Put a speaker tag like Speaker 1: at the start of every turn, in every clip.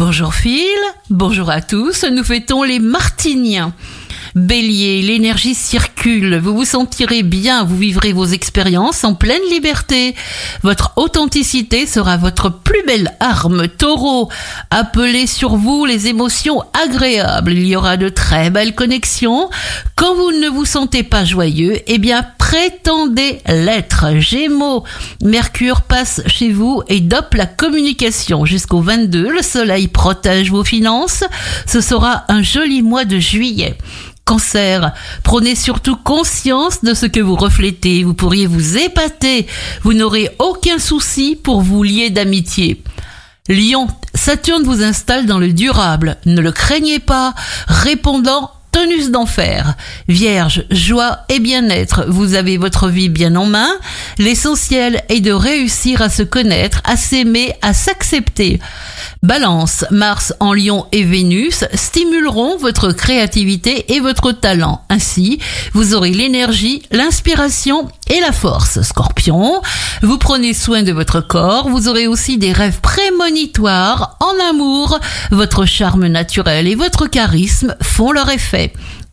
Speaker 1: Bonjour Phil, bonjour à tous, nous fêtons les Martiniens. Bélier, l'énergie circule, vous vous sentirez bien, vous vivrez vos expériences en pleine liberté. Votre authenticité sera votre plus belle arme. Taureau, appelez sur vous les émotions agréables. Il y aura de très belles connexions. Quand vous ne vous sentez pas joyeux, eh bien prétendez l'être. Gémeaux, Mercure passe chez vous et dope la communication. Jusqu'au 22, le soleil protège vos finances. Ce sera un joli mois de juillet. Cancer, prenez surtout conscience de ce que vous reflétez. Vous pourriez vous épater. Vous n'aurez aucun souci pour vous lier d'amitié. Lion, Saturne vous installe dans le durable. Ne le craignez pas. Répondant Tonus d'enfer. Vierge, joie et bien-être. Vous avez votre vie bien en main. L'essentiel est de réussir à se connaître, à s'aimer, à s'accepter. Balance, Mars en Lion et Vénus stimuleront votre créativité et votre talent. Ainsi, vous aurez l'énergie, l'inspiration et la force. Scorpion, vous prenez soin de votre corps, vous aurez aussi des rêves prémonitoires en amour. Votre charme naturel et votre charisme font leur effet.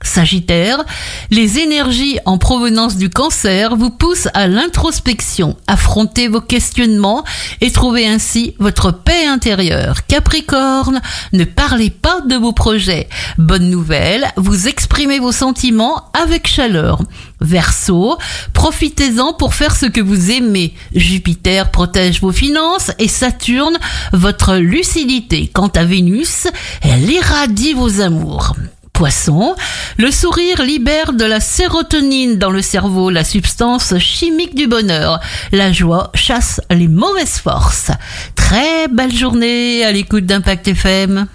Speaker 1: Sagittaire, les énergies en provenance du cancer vous poussent à l'introspection. Affrontez vos questionnements et trouvez ainsi votre paix intérieure. Capricorne, ne parlez pas de vos projets. Bonne nouvelle, vous exprimez vos sentiments avec chaleur. Verseau, profitez-en pour faire ce que vous aimez. Jupiter protège vos finances et Saturne votre lucidité. Quant à Vénus, elle irradie vos amours. Le sourire libère de la sérotonine dans le cerveau, la substance chimique du bonheur. La joie chasse les mauvaises forces. Très belle journée à l'écoute d'Impact FM.